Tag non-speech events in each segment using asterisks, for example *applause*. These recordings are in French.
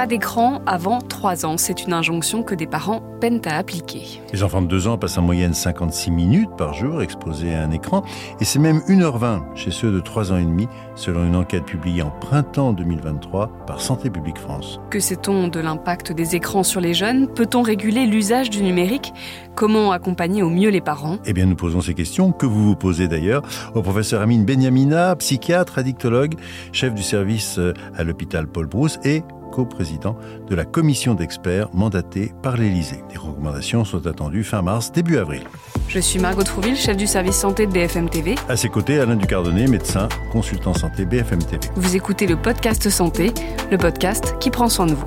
pas d'écran avant 3 ans. C'est une injonction que des parents peinent à appliquer. Les enfants de 2 ans passent en moyenne 56 minutes par jour exposés à un écran et c'est même 1h20 chez ceux de 3 ans et demi selon une enquête publiée en printemps 2023 par Santé publique France. Que sait-on de l'impact des écrans sur les jeunes? Peut-on réguler l'usage du numérique? Comment accompagner au mieux les parents? Eh bien, nous posons ces questions, que vous vous posez d'ailleurs, au professeur Amine Benyamina, psychiatre, addictologue, chef du service euh, à l'hôpital Paul Brousse et co-président de la commission d'experts mandatée par l'Élysée. Les recommandations sont attendues fin mars, début avril. Je suis Margot Trouville, chef du service santé de BFM TV. À ses côtés, Alain Ducardonnet, médecin, consultant santé BFM TV. Vous écoutez le podcast Santé, le podcast qui prend soin de vous.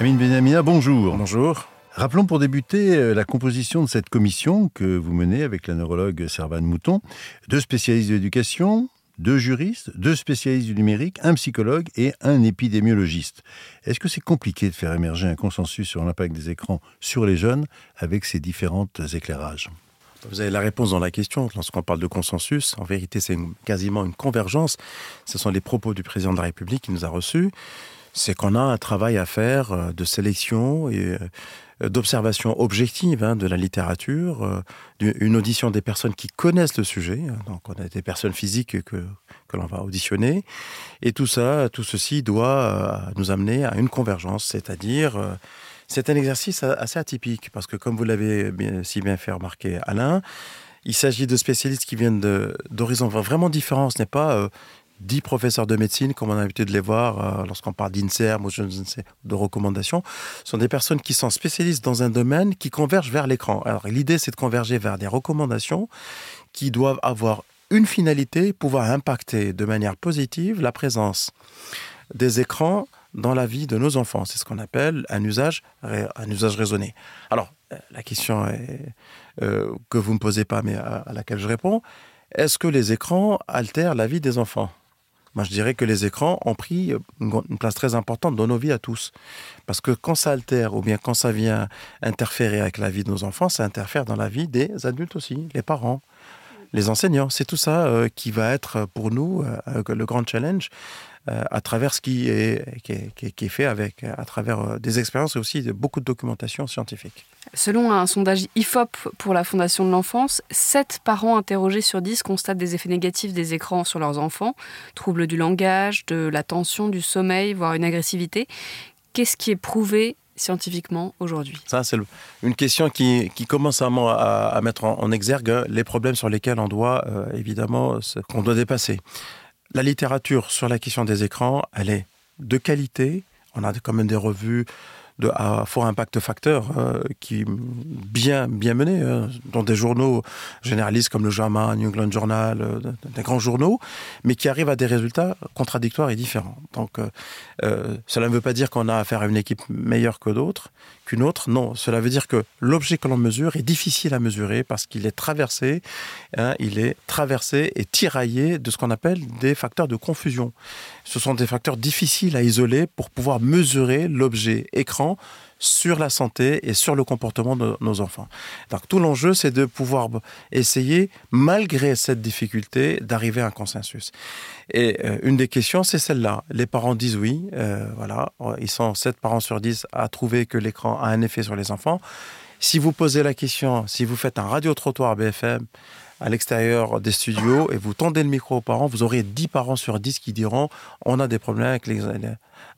Amine Benamina, bonjour. Bonjour. Rappelons pour débuter euh, la composition de cette commission que vous menez avec la neurologue Servane Mouton. Deux spécialistes de l'éducation, deux juristes, deux spécialistes du numérique, un psychologue et un épidémiologiste. Est-ce que c'est compliqué de faire émerger un consensus sur l'impact des écrans sur les jeunes avec ces différents éclairages? Vous avez la réponse dans la question. Lorsqu'on parle de consensus, en vérité, c'est quasiment une convergence. Ce sont les propos du président de la République qui nous a reçus. C'est qu'on a un travail à faire euh, de sélection et euh, d'observation objective hein, de la littérature, euh, une audition des personnes qui connaissent le sujet. Hein. donc, on a des personnes physiques que, que l'on va auditionner. Et tout ça, tout ceci doit nous amener à une convergence, c'est-à-dire c'est un exercice assez atypique parce que, comme vous l'avez si bien fait remarquer, Alain, il s'agit de spécialistes qui viennent d'horizons vraiment différents. Ce n'est pas euh, dix professeurs de médecine, comme on a l'habitude de les voir euh, lorsqu'on parle d'INSERM ou de recommandations. Sont des personnes qui sont spécialistes dans un domaine qui convergent vers l'écran. Alors, l'idée, c'est de converger vers des recommandations qui doivent avoir une finalité, pouvoir impacter de manière positive la présence des écrans dans la vie de nos enfants. C'est ce qu'on appelle un usage, un usage raisonné. Alors, euh, la question euh, que vous ne me posez pas, mais à, laquelle je réponds, est-ce que les écrans altèrent la vie des enfants? Moi, je dirais que les écrans ont pris une place très importante dans nos vies à tous. Parce que quand ça altère, ou bien quand ça vient interférer avec la vie de nos enfants, ça interfère dans la vie des adultes aussi, les parents les enseignants. C'est tout ça euh, qui va être pour nous le grand challenge euh, à travers ce qui est, qui fait avec, à travers euh, des expériences et aussi de beaucoup de documentation scientifique. Selon un sondage IFOP pour la Fondation de l'enfance, 7 parents interrogés sur 10 constatent des effets négatifs des écrans sur leurs enfants, troubles du langage, de l'attention, du sommeil, voire une agressivité. Qu'est-ce qui est prouvé scientifiquement aujourd'hui? Ça, c'est une question qui, commence à, à, mettre en, exergue les problèmes sur lesquels on doit, euh, évidemment, qu'on doit dépasser. La littérature sur la question des écrans, elle est de qualité. On a quand même des revues à fort impact facteur euh, qui bien bien mené euh, dans des journaux généralistes comme le JAMA, New England Journal, euh, des grands journaux, mais qui arrivent à des résultats contradictoires et différents. Donc cela ne veut pas dire qu'on a affaire à une équipe meilleure que d'autres, qu'une. Non, cela veut dire que l'objet que l'on mesure est difficile à mesurer parce qu'il est traversé, hein, il est traversé et tiraillé de ce qu'on appelle des facteurs de confusion. Ce sont des facteurs difficiles à isoler pour pouvoir mesurer l'objet écran sur la santé et sur le comportement de nos enfants. Donc tout l'enjeu, c'est de pouvoir essayer, malgré cette difficulté, d'arriver à un consensus. Et euh, une des questions, c'est celle-là. Les parents disent oui, euh, voilà, ils sont 7 parents sur 10 à trouver que l'écran a un effet sur les enfants. Si vous posez la question, si vous faites un radio-trottoir BFM, à l'extérieur des studios et vous tendez le micro aux parents, vous aurez 10 parents sur 10 qui diront on a des problèmes avec les,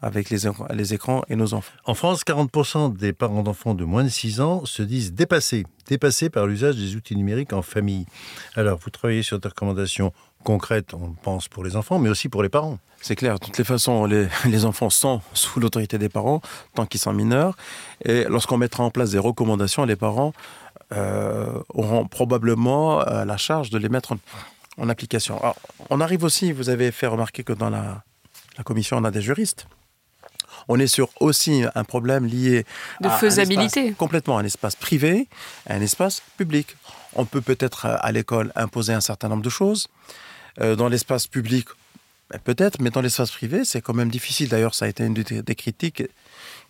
avec les, les écrans et nos enfants. En France, 40% des parents d'enfants de moins de 6 ans se disent dépassés, dépassés par l'usage des outils numériques en famille. Alors, vous travaillez sur des recommandations concrètes, on pense, pour les enfants, mais aussi pour les parents. C'est clair, de toutes les façons, les, *laughs* les enfants sont *laughs* sous l'autorité des parents tant qu'ils sont mineurs. Et lorsqu'on mettra en place des recommandations, les parents euh, auront probablement euh, la charge de les mettre en, application. on arrive aussi, vous avez fait remarquer que dans la, commission, on a des juristes. On est sur aussi un problème lié de faisabilité. complètement un espace privé, un espace public. On peut peut-être euh, à l'école imposer un certain nombre de choses. dans l'espace public, ben, peut-être, mais dans l'espace privé, c'est quand même difficile. D'ailleurs, ça a été une des critiques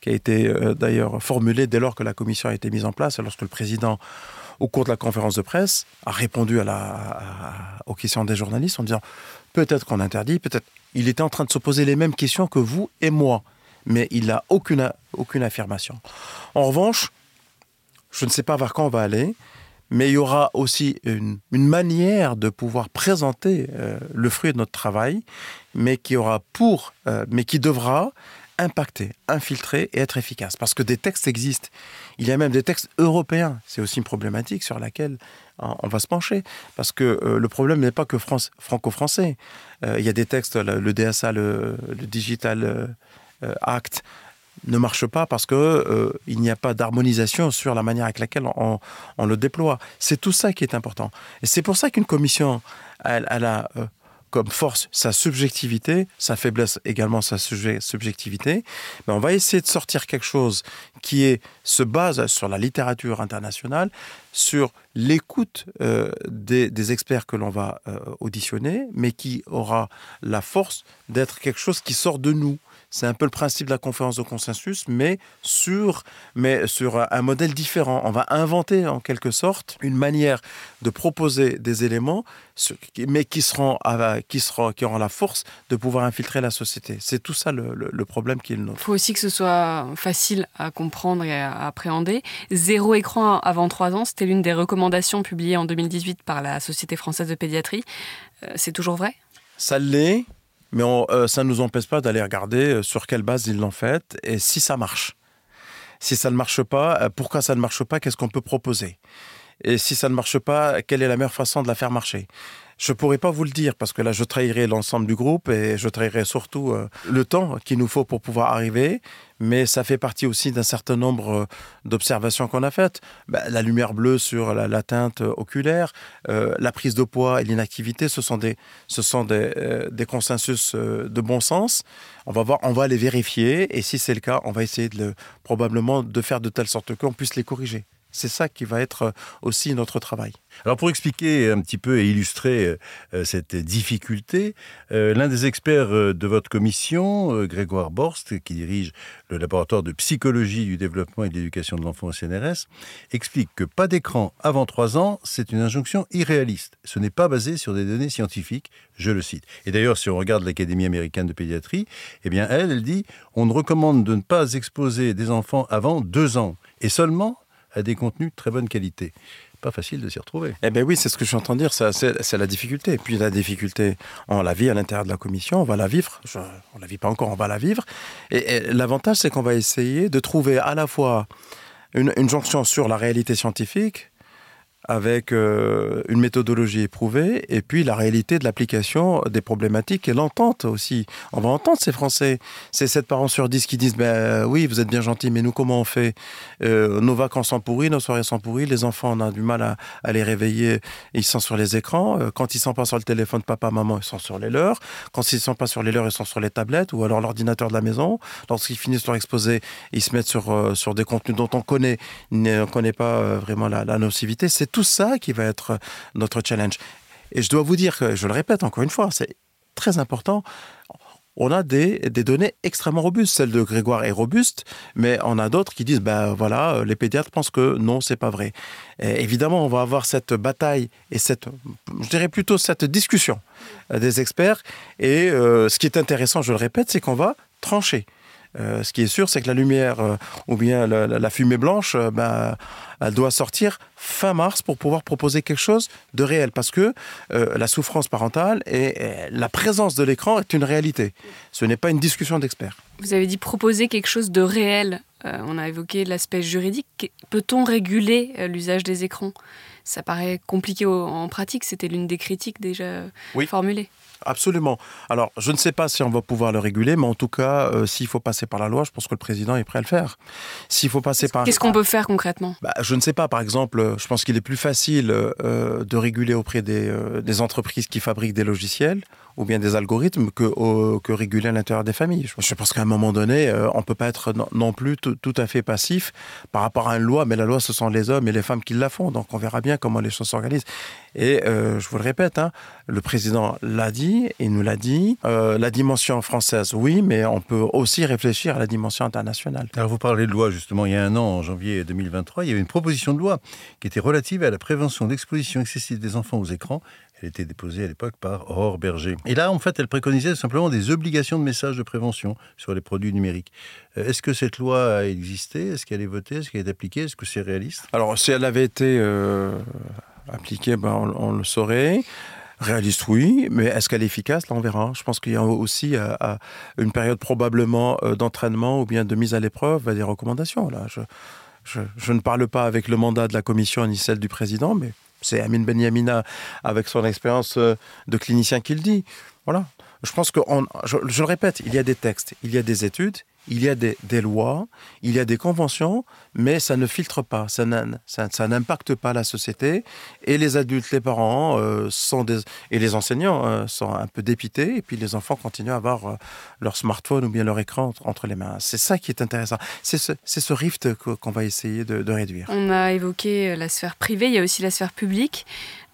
qui a été d'ailleurs formulé dès lors que la commission a été mise en place et lorsque le président au cours de la conférence de presse, a répondu à la, aux questions des journalistes en disant peut-être qu'on interdit, peut-être. Il était en train de se poser les mêmes questions que vous et moi, mais il n'a aucune, aucune affirmation. En revanche, je ne sais pas vers quand on va aller, mais il y aura aussi une, manière de pouvoir présenter euh, le fruit de notre travail, mais qui aura pour, euh, mais qui devra impacter, infiltrer et être efficace. Parce que des textes existent. Il y a même des textes européens. C'est aussi une problématique sur laquelle on va se pencher. Parce que euh, le problème n'est pas que franco-français. Il y a des textes, le, DSA, le, Digital euh, Act, ne marche pas parce que il n'y a pas d'harmonisation sur la manière avec laquelle on, le déploie. C'est tout ça qui est important. Et c'est pour ça qu'une commission, elle, a comme force sa subjectivité, sa faiblesse également sa subjectivité. Mais on va essayer de sortir quelque chose qui se base sur la littérature internationale, sur l'écoute euh, des, experts que l'on va euh, auditionner, mais qui aura la force d'être quelque chose qui sort de nous. C'est un peu le principe de la conférence de consensus, mais sur, mais sur un modèle différent. On va inventer en quelque sorte une manière de proposer des éléments, mais qui, seront, qui, seront, qui auront la force de pouvoir infiltrer la société. C'est tout ça le, problème qui est le nôtre. Il faut aussi que ce soit facile à comprendre et à appréhender. Zéro écran avant trois ans, c'était l'une des recommandations publiées en 2018 par la Société française de pédiatrie. Euh, c'est toujours vrai? Ça l'est. Mais euh, ça ne nous empêche pas d'aller regarder euh, sur quelle base ils l'ont fait et si ça marche. Si ça ne marche pas, euh, pourquoi ça ne marche pas Qu'est-ce qu'on peut proposer? Et si ça ne marche pas, quelle est la meilleure façon de la faire marcher? Je ne pourrais pas vous le dire parce que là, je trahirais l'ensemble du groupe et je trahirais surtout euh, le temps qu'il nous faut pour pouvoir arriver. Mais ça fait partie aussi d'un certain nombre euh, d'observations qu'on a faites. Bah, la lumière bleue sur la, teinte oculaire, euh, la prise de poids et l'inactivité, ce sont des, consensus de bon sens. On va voir, on va les vérifier et si c'est le cas, on va essayer probablement de faire de telle sorte qu'on puisse les corriger. C'est ça qui va être aussi notre travail. Alors pour expliquer un petit peu et illustrer euh, cette difficulté, euh, l'un des experts euh, de votre commission, Grégoire Borst, qui dirige le laboratoire de psychologie du développement et de l'éducation de l'enfant au CNRS, explique que pas d'écran avant 3 ans, c'est une injonction irréaliste. Ce n'est pas basé sur des données scientifiques, je le cite. Et d'ailleurs, si on regarde l'Académie américaine de pédiatrie, eh bien elle, elle dit, on ne recommande de ne pas exposer des enfants avant 2 ans, et seulement à des contenus de très bonne qualité pas facile de s'y retrouver. Eh bien oui, c'est ce que je de dire, c'est la difficulté. Et puis la difficulté, on la vit à l'intérieur de la commission, on va la vivre. on ne la vit pas encore, on va la vivre. Et, l'avantage, c'est qu'on va essayer de trouver à la fois une jonction sur la réalité scientifique, avec euh, une méthodologie éprouvée et puis la réalité de l'application des problématiques et l'entente aussi. On va entendre ces Français, ces 7 parents sur 10 qui disent ben, oui, vous êtes bien gentils, mais nous, comment on fait? Euh, Nos vacances sont pourries, nos soirées sont pourries, les enfants, on a du mal à, les réveiller, ils sont sur les écrans. Euh, quand ils sont pas sur le téléphone, papa, maman, ils sont sur les leurs. Quand ils sont pas sur les leurs, ils sont sur les tablettes ou alors l'ordinateur de la maison. Lorsqu'ils finissent leur exposé, ils se mettent sur, sur des contenus dont on connaît, ne connaît pas vraiment la, la nocivité. Tout ça qui va être notre challenge. Et je dois vous dire que, je le répète encore une fois, c'est très important. On a des, des, données extrêmement robustes. Celle de Grégoire est robuste, mais on a d'autres qui disent, ben voilà, les pédiatres pensent que non, c'est pas vrai. évidemment, on va avoir cette bataille et cette, je dirais plutôt cette discussion des experts. Et euh, ce qui est intéressant, je le répète, c'est qu'on va trancher. Euh, ce qui est sûr, c'est que la lumière euh, ou bien la, fumée blanche, euh, ben, elle doit sortir fin mars pour pouvoir proposer quelque chose de réel. Parce que la souffrance parentale et, la présence de l'écran est une réalité. Ce n'est pas une discussion d'experts. Vous avez dit proposer quelque chose de réel. on a évoqué l'aspect juridique. Peut-on réguler l'usage des écrans? Ça paraît compliqué en pratique. C'était l'une des critiques déjà formulées. Absolument. Alors, je ne sais pas si on va pouvoir le réguler, mais en tout cas, euh, s'il faut passer par la loi, je pense que le président est prêt à le faire. S'il faut passer par... Qu'est-ce qu'on peut faire concrètement? Bah, Je ne sais pas. Par exemple, je pense qu'il est plus facile euh, de réguler auprès des, euh, des entreprises qui fabriquent des logiciels ou bien des algorithmes que, réguler à l'intérieur des familles. Je pense qu'à un moment donné, euh, on ne peut pas être non, plus tout, à fait passif par rapport à une loi, mais la loi, ce sont les hommes et les femmes qui la font. Donc on verra bien comment les choses s'organisent. Et euh, je vous le répète, hein, le président l'a dit, il nous l'a dit. Euh, la dimension française, oui, mais on peut aussi réfléchir à la dimension internationale. Alors vous parlez de loi, justement, il y a un an, en janvier 2023, il y avait une proposition de loi qui était relative à la prévention d'exposition excessive des enfants aux écrans. Elle était déposée à l'époque par Aurore Berger. Et là, en fait, elle préconisait simplement des obligations de messages de prévention sur les produits numériques. Euh, est-ce que cette loi a existé? Est-ce qu'elle est votée? Est-ce qu'elle est appliquée? Est-ce que c'est réaliste? Alors, si elle avait été appliquée, ben, on, le saurait. Réaliste, oui, mais est-ce qu'elle est efficace? Là, on verra. Je pense qu'il y a aussi euh, euh, une période probablement euh, d'entraînement ou bien de mise à l'épreuve des recommandations. Là, je, je, ne parle pas avec le mandat de la commission ni celle du président, mais c'est Amin Benyamina avec son expérience de clinicien qui le dit. Voilà. Je pense que, je le répète, il y a des textes, il y a des études, il y a des, lois, il y a des conventions, mais ça ne filtre pas, ça n'impacte pas la société. Et les adultes, les parents euh, sont et les enseignants euh, sont un peu dépités, et puis les enfants continuent à avoir euh, leur smartphone ou bien leur écran entre, les mains. C'est ça qui est intéressant. C'est ce, rift qu'on va essayer de réduire. On a évoqué la sphère privée, il y a aussi la sphère publique.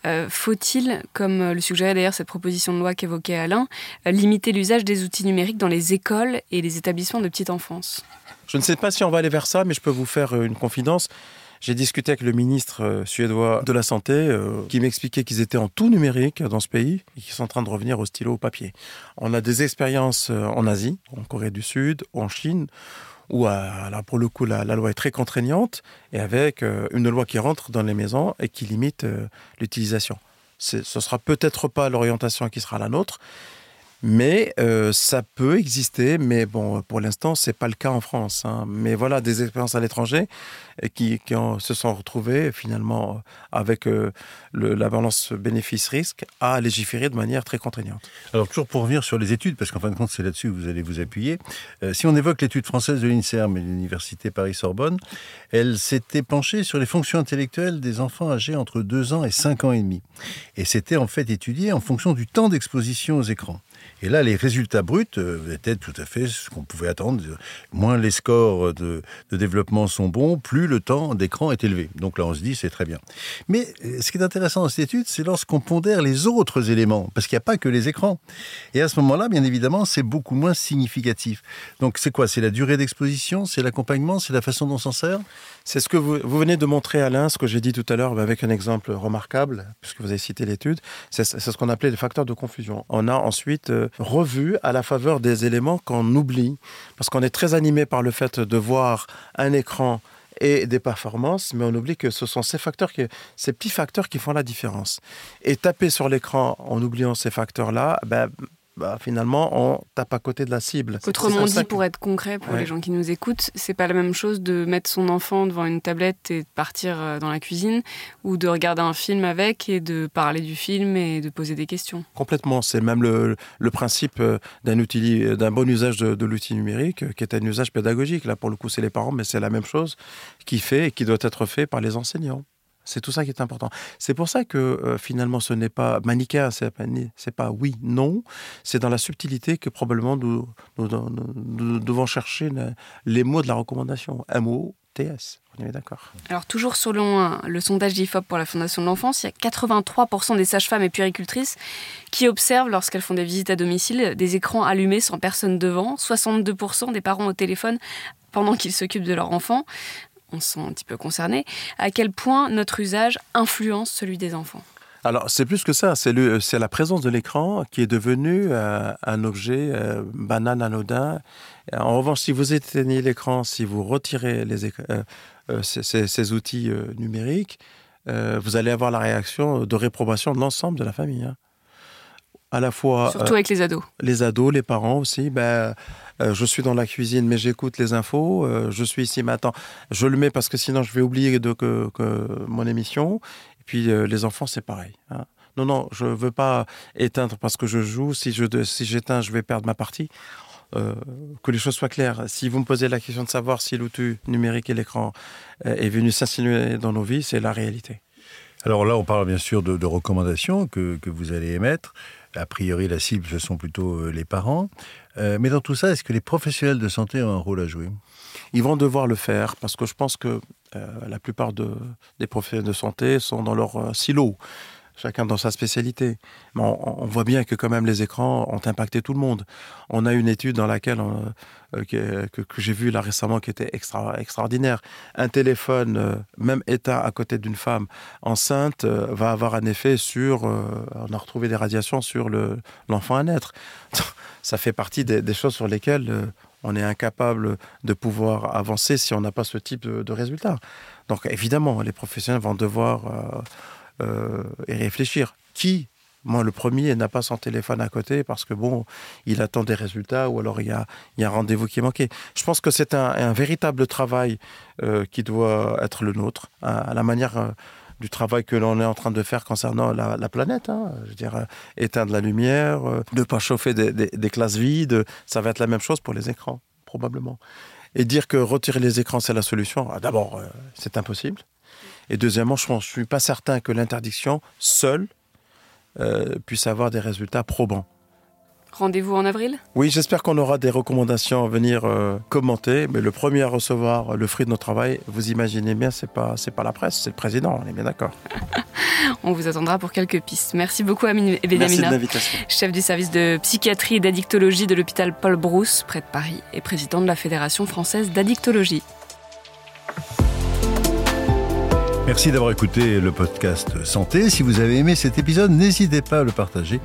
Euh, faut-il, comme le suggérait d'ailleurs cette proposition de loi qu'évoquait Alain, euh, limiter l'usage des outils numériques dans les écoles et les établissements de petite enfance? Je ne sais pas si on va aller vers ça, mais je peux vous faire euh, une confidence. J'ai discuté avec le ministre suédois de la Santé qui m'expliquait qu'ils étaient en tout numérique dans ce pays et qu'ils sont en train de revenir au stylo au papier. On a des expériences en Asie, en Corée du Sud, en Chine, où là, pour le coup la, loi est très contraignante et avec euh, une loi qui rentre dans les maisons et qui limite euh, l'utilisation. Ce sera peut-être pas l'orientation qui sera la nôtre, mais euh, ça peut exister, mais bon, pour l'instant, c'est pas le cas en France. Hein. Mais voilà, des expériences à l'étranger qui, qui se sont retrouvées finalement avec euh, le, la balance bénéfice-risque à légiférer de manière très contraignante. Alors toujours pour revenir sur les études, parce qu'en fin de compte, c'est là-dessus que vous allez vous appuyer. Euh, si on évoque l'étude française de l'INSERM et de l'Université Paris-Sorbonne, elle s'était penchée sur les fonctions intellectuelles des enfants âgés entre 2 ans et 5 ans et demi. Et c'était en fait étudié en fonction du temps d'exposition aux écrans. Et là, les résultats bruts euh, étaient tout à fait ce qu'on pouvait attendre. Moins les scores de, développement sont bons, plus le temps d'écran est élevé. Donc là, on se dit, c'est très bien. Mais euh, ce qui est intéressant dans cette étude, c'est lorsqu'on pondère les autres éléments, parce qu'il n'y a pas que les écrans. Et à ce moment-là, bien évidemment, c'est beaucoup moins significatif. Donc c'est quoi? C'est la durée d'exposition? C'est l'accompagnement? C'est la façon dont on s'en sert? C'est ce que vous, venez de montrer, Alain, ce que j'ai dit tout à l'heure avec un exemple remarquable, puisque vous avez cité l'étude. C'est ce qu'on appelait les facteurs de confusion. On a ensuite euh, revu à la faveur des éléments qu'on oublie, parce qu'on est très animé par le fait de voir un écran et des performances, mais on oublie que ce sont ces facteurs, ces petits facteurs qui font la différence. Et taper sur l'écran en oubliant ces facteurs-là, ben, bah, finalement, on tape à côté de la cible. Autrement dit, pour être concret pour les gens qui nous écoutent, c'est pas la même chose de mettre son enfant devant une tablette et de partir euh, dans la cuisine ou de regarder un film avec et de parler du film et de poser des questions. Complètement. C'est même le, le, principe euh, d'un outil, d'un bon usage de, de l'outil numérique, euh, qui est un usage pédagogique. Là, pour le coup, c'est les parents, mais c'est la même chose qui fait et qui doit être fait par les enseignants. C'est tout ça qui est important. C'est pour ça que euh, finalement ce n'est pas manichéen, c'est pas, pas oui, non. C'est dans la subtilité que probablement nous, devons chercher les mots de la recommandation. MO, TS. On est d'accord. Alors, toujours selon le sondage d'IFOP pour la Fondation de l'enfance, il y a 83% des sages-femmes et puéricultrices qui observent, lorsqu'elles font des visites à domicile, des écrans allumés sans personne devant, 62% des parents au téléphone pendant qu'ils s'occupent de leur enfant on se sent un petit peu concerné, à quel point notre usage influence celui des enfants? Alors, c'est plus que ça, c'est la présence de l'écran qui est devenu euh, un objet euh, banal, anodin. En revanche, si vous éteignez l'écran, si vous retirez les, euh, ces, outils numériques, vous allez avoir la réaction de réprobation de l'ensemble de la famille. Hein à la fois. Surtout avec les ados. Les ados, les parents aussi. Ben, euh, je suis dans la cuisine, mais j'écoute les infos. Euh, je suis ici, attends, je le mets parce que sinon je vais oublier de, que, mon émission. Et puis euh, les enfants, c'est pareil. Hein. Non, non, je ne veux pas éteindre parce que je joue. Si je si j'éteins, je vais perdre ma partie. que les choses soient claires. Si vous me posez la question de savoir si l'outil numérique et l'écran est venu s'insinuer dans nos vies, c'est la réalité. Alors là, on parle bien sûr de, recommandations que, que, vous allez émettre. A priori, la cible, ce sont plutôt euh, les parents. Euh, mais dans tout ça, est-ce que les professionnels de santé ont un rôle à jouer? Ils vont devoir le faire parce que je pense que euh, la plupart de, des professionnels de santé sont dans leur silo chacun dans sa spécialité. On, voit bien que quand même les écrans ont impacté tout le monde. On a une étude dans laquelle euh, que, j'ai vue là récemment qui était extra, extraordinaire. Un téléphone, euh, même éteint à côté d'une femme enceinte, euh, va avoir un effet sur... on a retrouvé des radiations sur l'enfant à naître. *laughs* Ça fait partie des, choses sur lesquelles on est incapable de pouvoir avancer si on n'a pas ce type de, de résultat. Donc évidemment, les professionnels vont devoir euh, et réfléchir. Qui moi, le premier n'a pas son téléphone à côté parce que bon, il attend des résultats ou alors il y a, un rendez-vous qui est manqué. Je pense que c'est un, véritable travail euh, qui doit être le nôtre, à, la manière euh, du travail que l'on est en train de faire concernant la, planète. Hein. Je veux dire, éteindre la lumière, ne pas chauffer des, des, classes vides, ça va être la même chose pour les écrans, probablement. Et dire que retirer les écrans, c'est la solution, ah, d'abord, c'est impossible. Et deuxièmement, je ne suis pas certain que l'interdiction seule euh, puisse avoir des résultats probants. Rendez-vous en avril? Oui, j'espère qu'on aura des recommandations à venir euh, commenter. Mais le premier à recevoir le fruit de notre travail, vous imaginez bien, c'est pas c'est pas la presse, c'est le président. On est bien d'accord. *laughs* on vous attendra pour quelques pistes. Merci beaucoup, Amine Benamina, chef du service de psychiatrie et d'addictologie de l'hôpital Paul Brousse, près de Paris, et président de la Fédération française d'addictologie. Merci d'avoir écouté le podcast Santé. Si vous avez aimé cet épisode, n'hésitez pas à le partager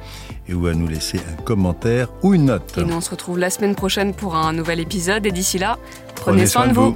et ou à nous laisser un commentaire ou une note. Et nous on se retrouve la semaine prochaine pour un nouvel épisode et d'ici là, prenez, soin, de vous.